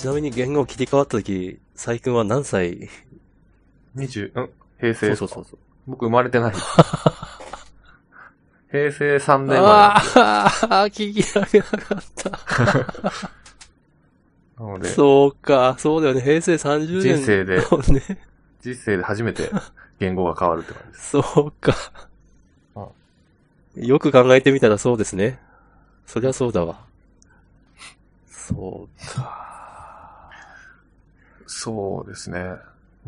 ちなみに言語切り替わった時、佐伯くんは何歳？20、うん？平成そうそうそう。僕生まれてない。平成3年あ生あ、聞き上げなかった。なので、そうか、そうだよね。平成30年。人生で。人生で初めて言語が変わるって感じです。そうかあ。よく考えてみたらそうですね。そりゃそうだわ。そうか。そうですね。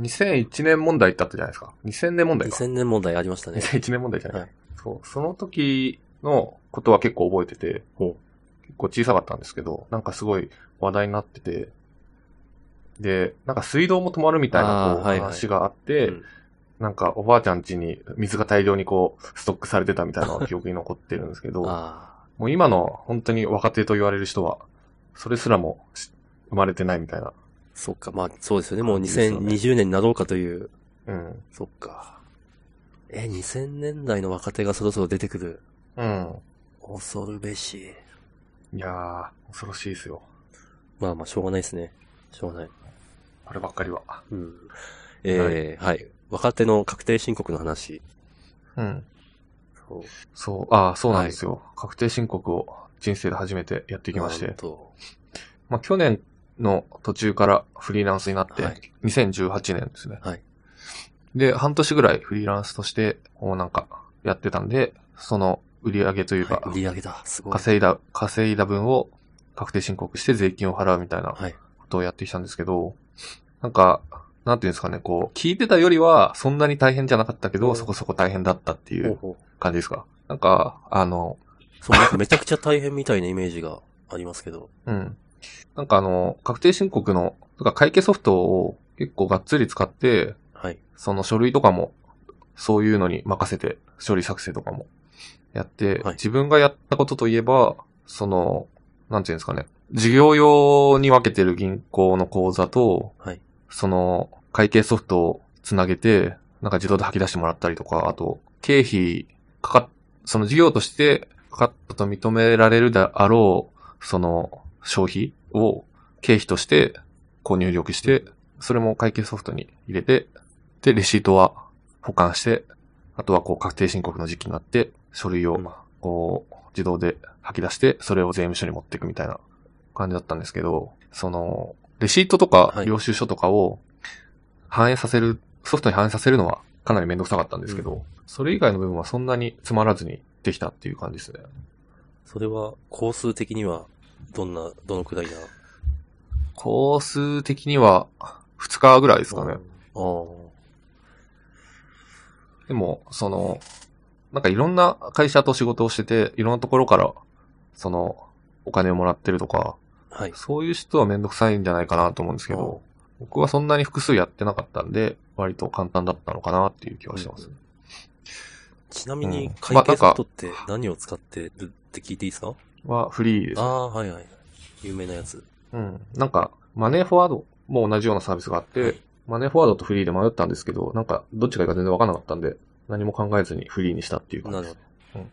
2001年問題ってあったじゃないですか。2000年問題か。2000年問題ありましたね。2001年問題じゃない、はいそう。その時のことは結構覚えてて、ほ結構小さかったんですけど、なんかすごい話題になってて、で、なんか水道も止まるみたいなこうあーはいはい話があって、うんなんかおばあちゃん家に水が大量にこうストックされてたみたいなのが 記憶に残ってるんですけど、あもう今の本当に若手と言われる人は、それすらもし生まれてないみたいな。あ、そっか。まあ、そうですよね。もうですよね2020年になろうかという。うん。そっか。え、2000年代の若手がそろそろ出てくる。うん。恐るべし。いやー、恐ろしいですよ。まあまあ、しょうがないですね。しょうがない。あればっかりは。うん。えー、はい。若手の確定申告の話。うん。そう。そう、ああ、そうなんですよ、確定申告を人生で初めてやってきまして。まあ、去年の途中からフリーランスになって、はい2018年ですね。はい。で、半年ぐらいフリーランスとして、こうなんか、やってたんで、その売り上げというか、はい、売り上げだ。すごい。稼いだ、稼いだ分を確定申告して税金を払うみたいなはい。ことをやってきたんですけど、なんか、なんていうんですかね、こう、聞いてたよりはそんなに大変じゃなかったけど、うんそこそこ大変だったっていう。感じですか？なんか、あの、そう、なんかめちゃくちゃ大変みたいなイメージがありますけど。うん。なんかあの、確定申告の、とか会計ソフトを結構がっつり使って、はい。その書類とかも、そういうのに任せて、処理作成とかもやって、はい自分がやったことといえば、その、なんていうんですかね、事業用に分けてる銀行の口座と、はい。その、会計ソフトをつなげて、なんか自動で吐き出してもらったりとか、あと、経費、かかっ、その事業としてかかったと認められるであろう、その、消費を経費として、こう入力して、それも会計ソフトに入れて、で、レシートは保管して、あとはこう確定申告の時期になって、書類をうん。こう自動で吐き出して、それを税務署に持っていくみたいな感じだったんですけど、その、レシートとかはい。領収書とかを反映させる、ソフトに反映させるのはかなりめんどくさかったんですけど、うん。それ以外の部分はそんなにつまらずにできたっていう感じですね。それは、工数的には、どんな、どのくらいなコース的には2日ぐらいですかね。ああ。でも、その、なんかいろんな会社と仕事をしてて、いろんなところから、その、お金をもらってるとか、はい。そういう人はめんどくさいんじゃないかなと思うんですけど、僕はそんなに複数やってなかったんで、割と簡単だったのかなっていう気はしてます。ちなみにうん、会計ソフトって何を使ってるって聞いていいですか、はフリーですあ。あ、はいはい。有名なやつ。うん。なんか、マネーフォワードも同じようなサービスがあって、はいマネーフォワードとフリーで迷ったんですけど、なんか、どっちがいいか全然わかんなかったんで、何も考えずにフリーにしたっていう感じですなるほ。ど。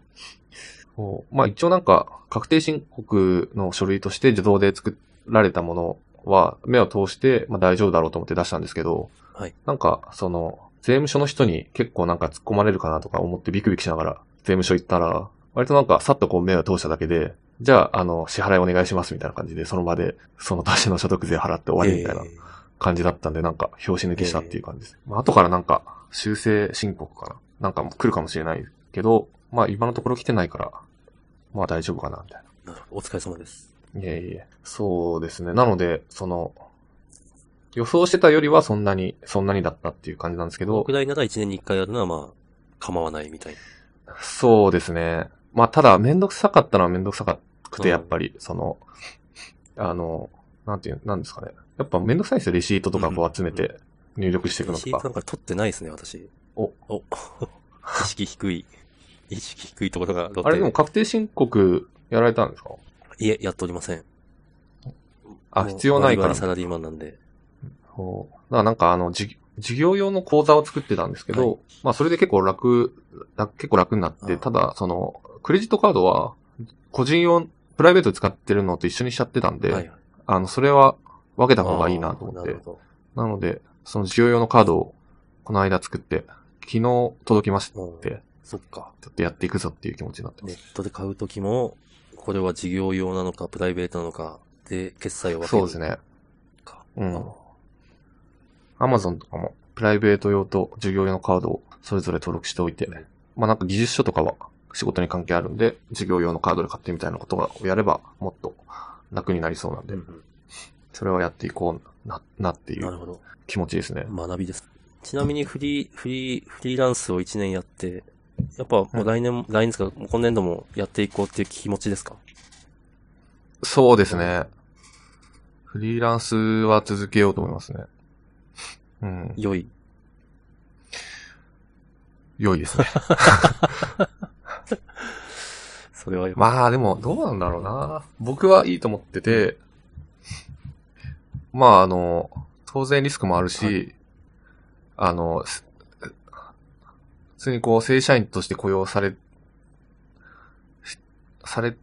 そうまあ一応なんか、確定申告の書類として自動で作られたものは、目を通して、まあ大丈夫だろうと思って出したんですけど、はい。なんか、その、税務署の人に結構なんか突っ込まれるかなとか思ってビクビクしながら税務署行ったら、割となんかさっとこう目を通しただけで、じゃあ、あの、支払いお願いしますみたいな感じで、その場で、その年の所得税払って終わりみたいなえー感じだったんで、なんか、拍子抜けしたっていう感じです。まあ、後からなんか、修正申告かななんかも来るかもしれないけど、まあ、今のところ来てないから、まあ大丈夫かな、みたいなるほど。お疲れ様です。な。いえいえ。そうですね。なので、その、予想してたよりはそんなに、そんなにだったっていう感じなんですけどこのく、らいなら1年に1回やるのはまあ、構わないみたいな。そうですね。まあ、ただ、めんどくさかったのはめんどくさくて、うんやっぱり、その、あの、なんていう、なんですかね。やっぱめんどくさいですよ、レシートとかこう集めて入力していくのとかレシートな。んか取ってないですね、私。お。お。意識低い。意識低いところが。あれでも確定申告やられたんですか？いえ、やっておりません。あ、必要ないから。サラリーマンなんで。そうだからなんかあの、じ事業用の口座を作ってたんですけど、はいまあそれで結構楽、楽結構楽になって、ただその、クレジットカードは、個人用、プライベートで使ってるのと一緒にしちゃってたんで、はいはい。あの、それは分けた方がいいなと思ってななので、その事業用のカードをこの間作って、昨日届きまして、そっか。ちょっとやっていくぞっていう気持ちになってます。ネットで買うときも、これは事業用なのか、プライベートなのか、で、決済を分けるそうですね。か。うんアマゾンとかも、プライベート用と事業用のカードをそれぞれ登録しておいて、まあなんか技術書とかは仕事に関係あるんで、事業用のカードで買ってみたいなことをやれば、もっと楽になりそうなんでう、んそれはやっていこうな、なっていう。気持ちですね。学びです。ちなみにフリー、フリー、フリーランスを1年やって、やっぱもう来年も、来年ですか、今年度もやっていこうっていう気持ちですか？そうですね。フリーランスは続けようと思いますね。うん。良い。良いですね。それはよまあでも、どうなんだろうな。僕はいいと思ってて、まああの、当然リスクもあるし、はあの、す普通にこう正社員として雇用され、しされ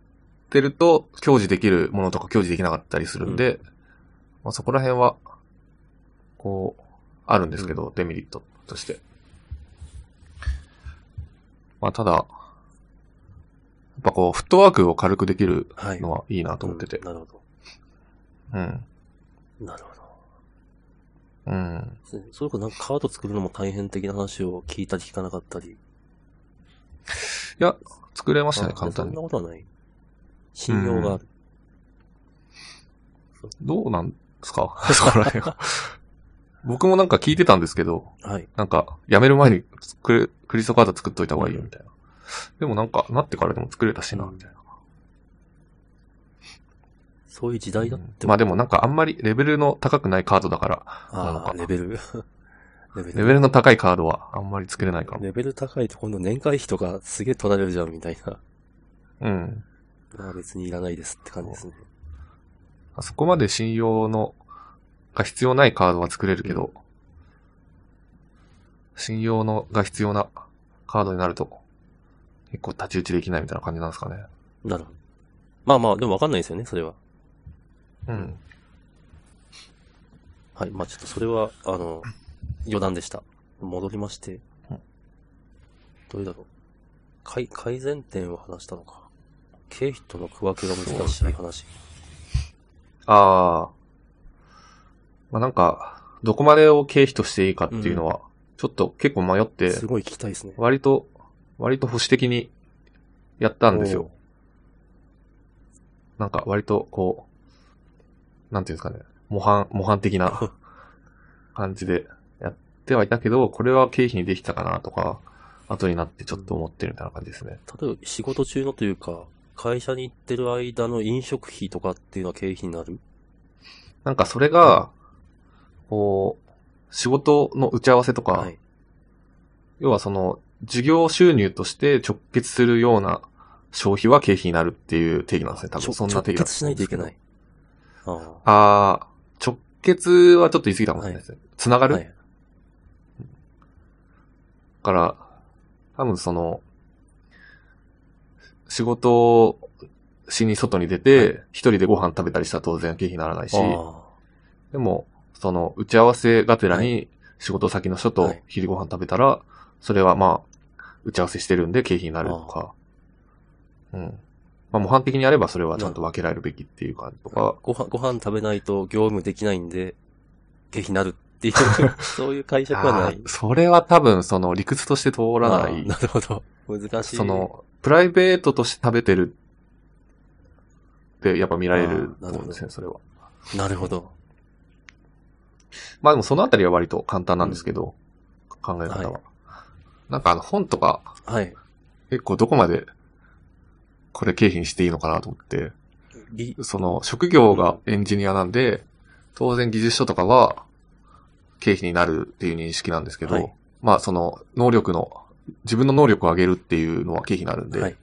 てると、享受できるものとか享受できなかったりするんで、まあそこら辺は、こう、あるんですけど、デメリットとして。まあただ、やっぱこう、フットワークを軽くできるはい。のはいいなと思っててうん。なるほうん。ど。なるほど。うん。それこそなんかカード作るのも大変的な話を聞いたり聞かなかったり。いや、作れましたね、簡単に。なことはない。信用がある。どうなんですか？そこら辺は。僕もなんか聞いてたんですけど、はい。なんか、辞める前にクレクリストカード作っといた方がいいよ、みたいな。でもなんか、なってからでも作れたしな、うんみたいな。そういう時代だって。まあでもなんかあんまりレベルの高くないカードだから、なのかああ、レベル。レベレベルの高いカードはあんまり作れないかも。レベル高いと今度年会費とかすげえ取られるじゃんみたいな。うん。まあ別にいらないですって感じですね。そこまで信用の、が必要ないカードは作れるけど、信用のが必要なカードになると、結構太刀打ちできないみたいな感じなんですかね。なるほど。まあまあ、でもわかんないですよね、それは。うん。はい。まあちょっとそれは、あの、余談でした。戻りましてうん。どれだろう。改、改善点を話したのか。経費との区分けが難しい話。ああ。まあなんか、どこまでを経費としていいかっていうのは、ちょっと結構迷って、すごい聞きたいですね。割と、割と保守的にやったんですよ。なんか割とこう、なんていうんですかね、模範、模範的な 感じでやってはいたけど、これは経費にできたかなとか、後になってちょっと思ってるみたいな感じですね。例えば仕事中のというか、会社に行ってる間の飲食費とかっていうのは経費になる？なんかそれが、こう、仕事の打ち合わせとか、はい。要はその、事業収入として直結するような消費は経費になるっていう定義なんですね。多分そんな定義だ直結しないといけない。あああ、直結はちょっと言い過ぎたかもしれないですね。つながあ。る、はい。から、多分その、仕事をしに外に出て、一人でご飯食べたりしたら当然経費にならないし、あでも、その、打ち合わせがてらに仕事先の人とはい昼ご飯食べたら、それはまあ、打ち合わせしてるんで経費になるとか、うん。まあ模範的にやればそれはちゃんと分けられるべきっていう感じとあか、ご飯、ご飯食べないと業務できないんで、経費になるっていう、そういう解釈はない。それは多分その理屈として通らなあいー。なるほど。難しい。その、プライベートとして食べてるってやっぱ見られると思うんですね、それは。なるほど。まあでもそのあたりは割と簡単なんですけど、考え方は。はなんかあの本とかはい。結構どこまでこれ経費にしていいのかなと思って、ぎその職業がエンジニアなんで、当然技術書とかは経費になるっていう認識なんですけど、はいまあその能力の、自分の能力を上げるっていうのは経費になるんで、はい。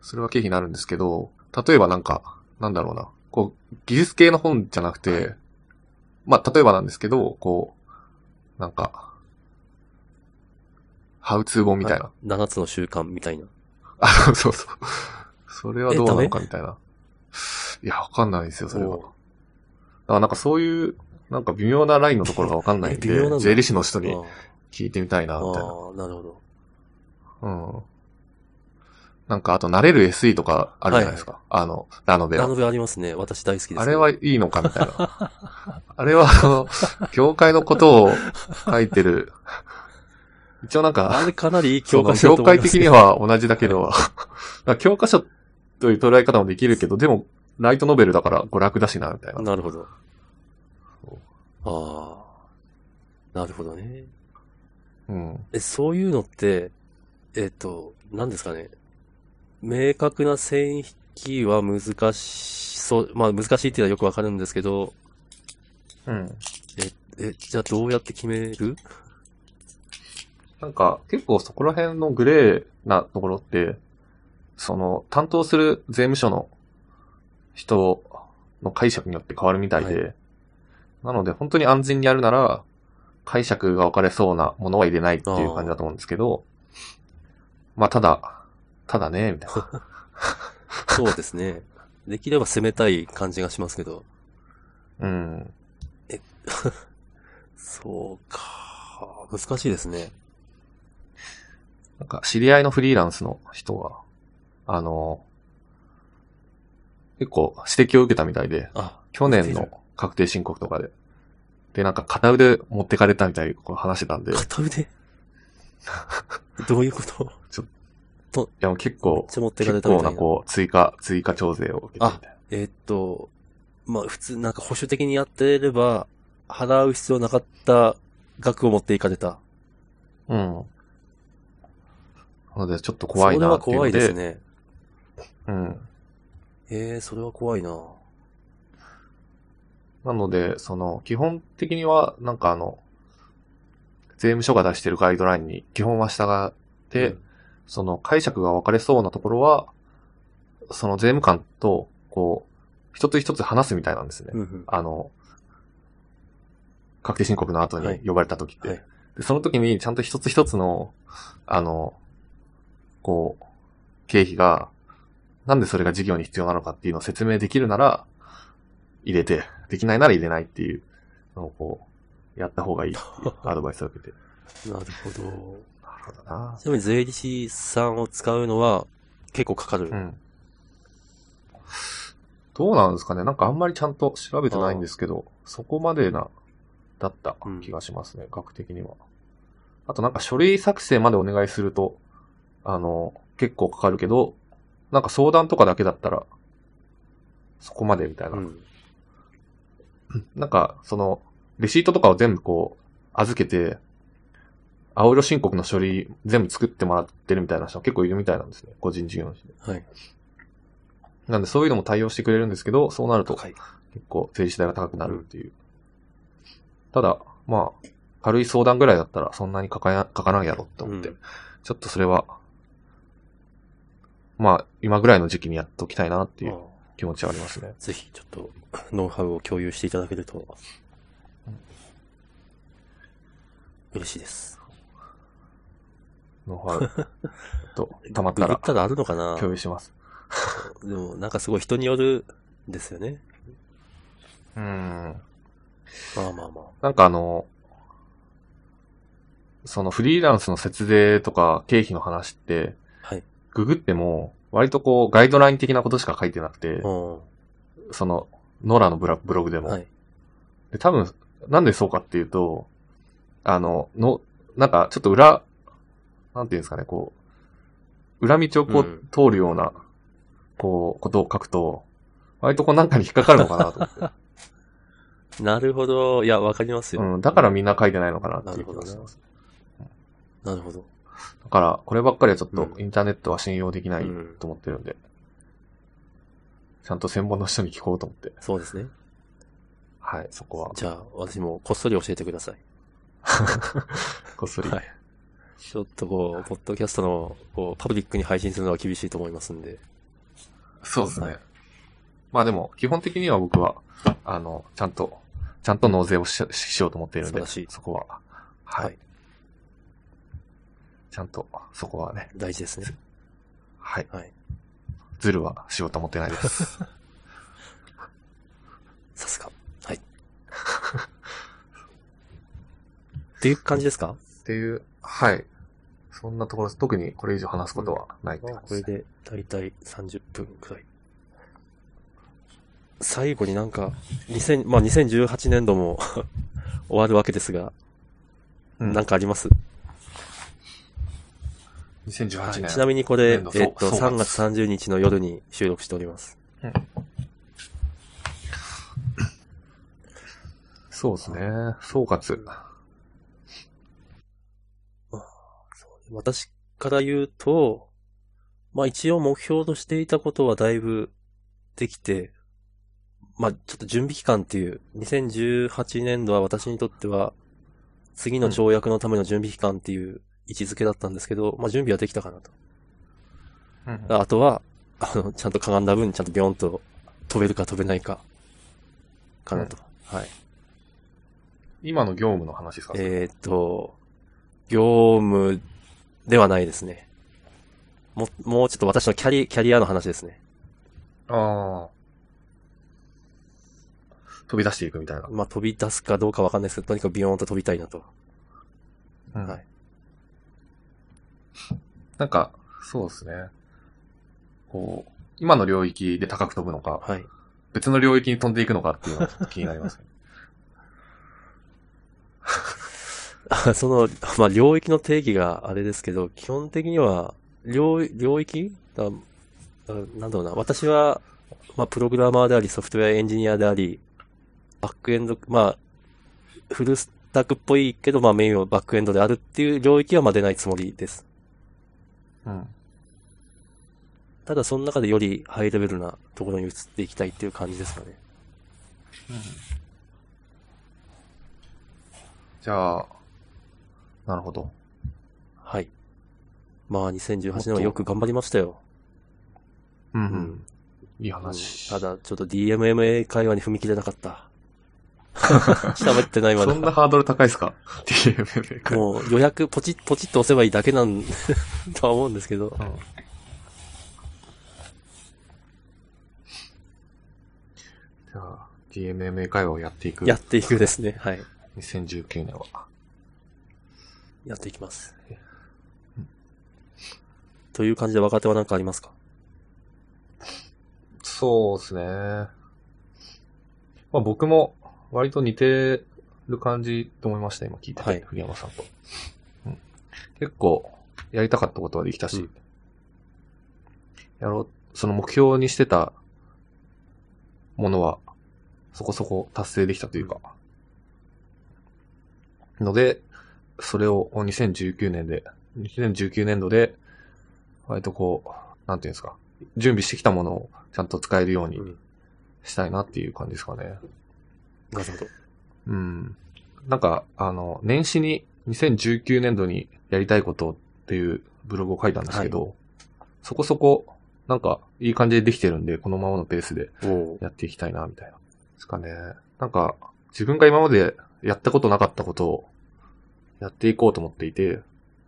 それは経費になるんですけど、例えばなんか、なんだろうな、こう、技術系の本じゃなくて、まあ例えばなんですけど、こう、なんか、ハウツー本みたいな。7つの習慣みたいな。あ、そうそう。それはどうなのかみたいな。いや、わかんないですよ、それはお。からなんかそういう、なんか微妙なラインのところがわかんないんで、税理士の人あに聞いてみたいな、みたいな。あー、なるほど。うん。なんか、あと、慣れる SE とかあるじゃないですか。あの、ラノベはラノ。ベありますね。私大好きです、ね。あれはいいのかみたいな。あれは、あの、業界のことを書いてる。一応なんあか、れかなり教科書だ業界的には同じだけど、まあ 教科書という捉え方もできるけど、でも、ライトノベルだから娯楽だしな、みたいな。なるほど。ああ。なるほどね。うん。え、そういうのって、えっ、と、何ですかね。明確な線引きは難しそう、まあ難しいっていうのはよくわかるんですけど、うん。え、じゃあどうやって決める？なんか、結構そこら辺のグレーなところって、その、担当する税務署の人の解釈によって変わるみたいで、はなので本当に安全にやるなら、解釈が分かれそうなものは入れないっていう感じだと思うんですけど、まあただ、ただね、みたいな。そうですね。できれば攻めたい感じがしますけど。うん。そうか。難しいですね。なんか、知り合いのフリーランスの人が、あの、結構指摘を受けたみたいで、あ、去年の確定申告とかで。で、なんか片腕持ってかれたみたいに話してたんで、い片腕？どういうこと？やもう結構、ちょ持ってかれ結たみたいな。構なこう、追加、追加徴税を受けてみたいな。えーっと、まあ普通なんか保守的にやってれば、払う必要なかった額を持っていかれた。うん。なので、ちょっと怖いそれはなっていうので。怖いですね。うん。ええそれは怖いな。なので、その、基本的には、なんかあの、税務署が出してるガイドラインに基本は従って、うんその解釈が分かれそうなところは、その税務官と、こう、一つ一つ話すみたいなんですね。うんうんあの、確定申告の後はいに呼ばれた時って。はいでその時にちゃんと一つ一つの、あの、こう、経費が、なんでそれが事業に必要なのかっていうのを説明できるなら、入れて、できないなら入れないっていうのをこう、やった方がいい アドバイスを受けて。なるほど。なるほどなちなみに税理士さんを使うのは結構かかる？うん。どうなんですかねなんかあんまりちゃんと調べてないんですけど、そこまでな、だった気がしますね、額的には。あとなんか書類作成までお願いすると、あの、結構かかるけど、なんか相談とかだけだったら、そこまでみたいな。うん。なんか、その、レシートとかを全部こう、預けて、青色申告の書類全部作ってもらってるみたいな人結構いるみたいなんですね。個人事業主で。はい。なんでそういうのも対応してくれるんですけど、そうなると。結構税理士代が高くなるっていう。ただ、まあ、軽い相談ぐらいだったらそんなにかかやかからんやろって思って、うんちょっとそれは、まあ、今ぐらいの時期にやっときたいなっていう気持ちはありますね。ぜひちょっとノウハウを共有していただけると嬉しいです。ノウハウ と、たまったらあるのかな？共有します。でもなんかすごい人によるんですよね。うん。まあまあまあ。なんかあの、そのフリーランスの節税とか経費の話って、はい。ググっても、割とこう、ガイドライン的なことしか書いてなくて、うその、ノラのブラブログでん。も。はい。で、多分、なんでそうかっていうと、あの、の、なんか、ちょっと裏、なんていうんですかね、こう、裏道をこう、うん通るような、こう、ことを書くと、割とこうなんかに引っかかるのかなと思って。なるほど。いや、わかりますよ。うん、だからみんな書いてないのかなっていう気がします。なるほど。だから、こればっかりはちょっとうんインターネットは信用できないうんと思ってるんで、ちゃんと専門の人に聞こうと思って。そうですね。はい、そこは。じゃあ、私もこっそり教えてください。こっそり。はいちょっとこう、ポッドキャストの、こう、パブリックに配信するのは厳しいと思いますんで。そうですね。はいまあでも、基本的には僕は、あの、ちゃんと、ちゃんと納税をししようと思っているので、そこは、はい、はいちゃんと、そこはね。大事ですね。はい。はい。ズルは仕事持ってないです。さすが。はい。っていう感じですか？っていう、はい。そんなところです。特にこれ以上話すことはないって感じです、ね、これで大体30分くらい。最後になんか、2000、まあ、2018年度も 終わるわけですが、うん、なんかあります？2018年。はいちなみにこれ、えっ年と、度総総括3月30日の夜に収録しております。そうですね。総括。私から言うと、まあ一応目標としていたことはだいぶできて、まあちょっと準備期間っていう、2018年度は私にとっては、次の跳躍のための準備期間っていう位置づけだったんですけど、まあ準備はできたかなと。うんあとは、あの、ちゃんとかがんだ分、ちゃんとビヨンと飛べるか飛べないか、かなと。はい。今の業務の話ですか？えーっと、業務ではないですね。も、もうちょっと私のキャリ、キャリアの話ですね。ああ。飛び出していくみたいな。まあ、飛び出すかどうかわかんないですけど、とにかくビヨーンと飛びたいなと。うんはい。なんか、そうですね。こう、今の領域で高く飛ぶのか、はい。別の領域に飛んでいくのかっていうのがちょっと気になりますね。あ その、まあ、領域の定義があれですけど、基本的には、領、領域？だだなんだろうな。私は、まあ、プログラマーであり、ソフトウェアエンジニアであり、バックエンド、まあ、フルスタックっぽいけど、まあ、メインはバックエンドであるっていう領域はまあ出ないつもりです。うん。ただ、その中でよりハイレベルなところに移っていきたいっていう感じですかね。じゃあ、なるほど。はい。まあ、2018年はよく頑張りましたよ。うん、ううんん。いい話。ただ、ちょっと DMMA 会話に踏み切れなかった。喋ってないまだ。そんなハードル高いですか ?DMM か。もう予約ポチッ、ポチッと押せばいいだけなん、とは思うんですけど。うんじゃあ、DMMA 会話をやっていく。やっていくですね。はい。2019年は。やっていきます。という感じで若手は何かありますか？そうですね。まあ僕も割と似てる感じと思いました、今聞いてて、はい栗山さんと、うん。結構やりたかったことはできたし、うんやろう、その目標にしてたものはそこそこ達成できたというか、ので、それを2019年で、2019年度で、割とこう、なんていうんですか、準備してきたものをちゃんと使えるようにうん。したいなっていう感じですかね。なるほど。うん。なんか、あの、年始に2019年度にやりたいことっていうブログを書いたんですけど、そこそこ、なんか、いい感じでできてるんで、このままのペースでやっていきたいな、みたいな。ですかね。なんか、自分が今までやったことなかったことをやっていこうと思っていて、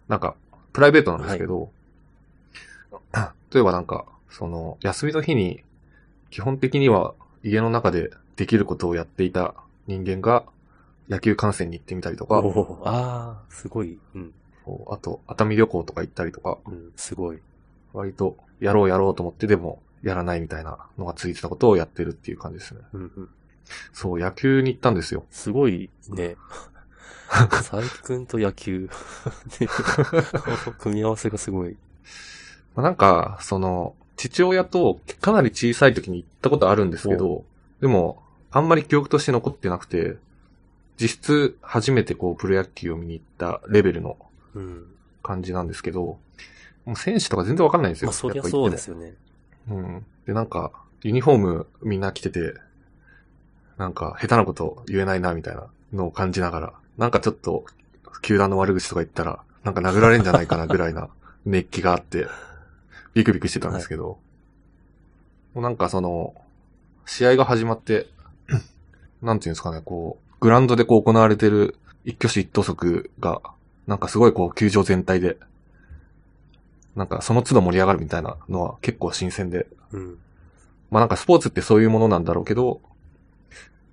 なんか、プライベートなんですけど、例えばなんか、その、休みの日に、基本的には家の中でできることをやっていた人間が、野球観戦に行ってみたりとか、ああ、すごい。うん。あと、熱海旅行とか行ったりとか、うん、すごい。割と、やろうやろうと思ってでも、やらないみたいなのがついてたことをやってるっていう感じですね。うんうん。そう、野球に行ったんですよ。すごいね。佐伯くんと野球。組み合わせがすごい。まあ、なんか、その、父親とかなり小さい時に行ったことあるんですけど、でも、あんまり記憶として残ってなくて、実質初めてこう、プロ野球を見に行ったレベルのうん。感じなんですけど、もう選手とか全然わかんないんですよ。まあ、そりゃやっぱ行ってもそうですよね。うん。で、なんか、ユニフォームみんな着てて、なんか、下手なこと言えないな、みたいなのを感じながら、なんかちょっと、球団の悪口とか言ったら、なんか殴られんじゃないかな、ぐらいな熱気があって、ビクビクしてたんですけど、もうなんかその、試合が始まって、なんていうんですかね、こう、グラウンドでこう行われてる一挙手一投足が、なんかすごいこう、球場全体で、なんかその都度盛り上がるみたいなのは結構新鮮で、うん。まあなんかスポーツってそういうものなんだろうけど、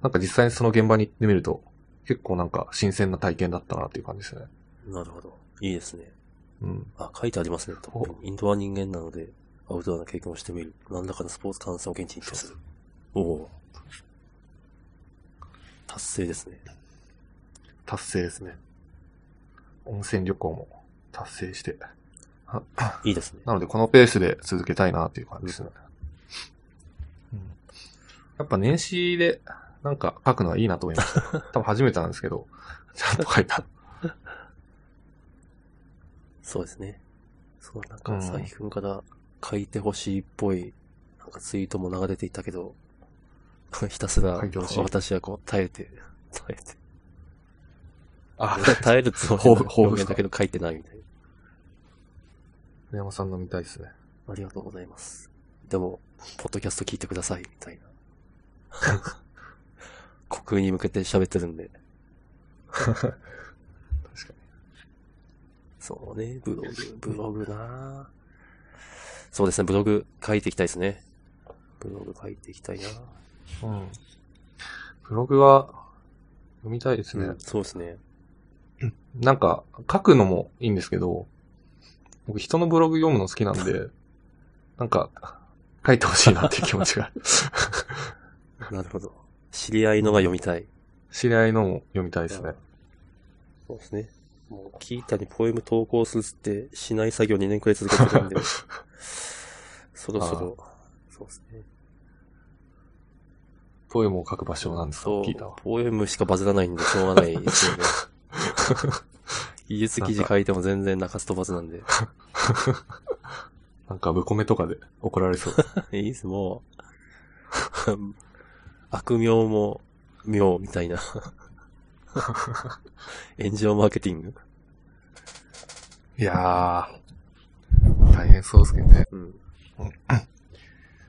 なんか実際にその現場に行ってみると、結構なんか新鮮な体験だったなっていう感じですね。なるほど。いいですね。うん。あ、書いてありますね。インドア人間なので、アウトドアな経験をしてみる。何らかのスポーツ観戦を現地に行ってする。おお。達成ですね。達成ですね。温泉旅行も達成して。いいですね。なのでこのペースで続けたいなっていう感じですね。うん、やっぱ年始でなんか書くのはいいなと思いました。多分初めてなんですけど、ちゃんと書いた。そうですね。そう、なんか、佐伯くんから書いてほしいっぽい、なんかツイートも流れていたけど、ひたすら私はこう耐えて、耐えて。あ、耐えるつもりのだけど書いてないみたいな。宮山さんの見たいですね。ありがとうございます。でも、ポッドキャスト聞いてください、みたいな。国に向けて喋ってるんで。そうね、ブログ、ブログなそうですね、ブログ書いていきたいですね。ブログ書いていきたいなうん。ブログは読みたいですね。うんそうですね。なんか、書くのもいいんですけど、僕人のブログ読むの好きなんで、なんか、書いてほしいなっていう気持ちが。なるほど。知り合いのが読みたい。知り合いのも読みたいですね。そうですね。もう、キータにポエム投稿するって、しない作業2年くらい続けてるんで、そろそろ、そうですね。ポエムを書く場所なんですか？聞いたわ。、ポエムしかバズらないんでしょうがないですよね。技術記事書いても全然中津飛ばずなんで。なんか、ブコメとかで怒られそう。いいです、もう。悪名も妙みたいな。炎上マーケティング？いやー、大変そうですけどね。うん。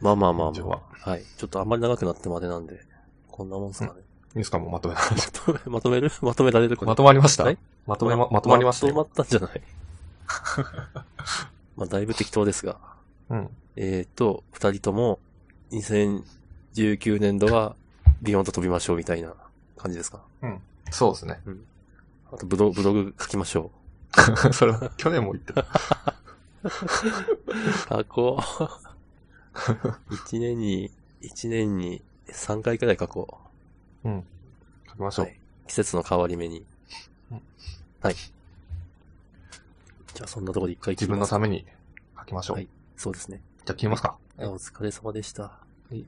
まあまあまあまあ。はい。ちょっとあんまり長くなってまでなんで、こんなもんすかね。いいですかもうまとめまとめ、まとめる？まとめられるまとまりました？はいまとめま、まとまりましたよ。まとまったんじゃない？まあ、だいぶ適当ですが。うん。えっ、と、二人とも、2019年度は、ビヨンと飛びましょうみたいな感じですか？そうですね。あとブロ、ブログ書きましょ それは、去年も言ってた。う。書こう。一年に、一年に3回くらい書こうん。書きましう。ょう。はい。季節の変わり目にうん。はい。じゃあそんなところで一回切自分のために書きましょう。はいそうですね。じゃあ切りますか。お疲れ様でした。はい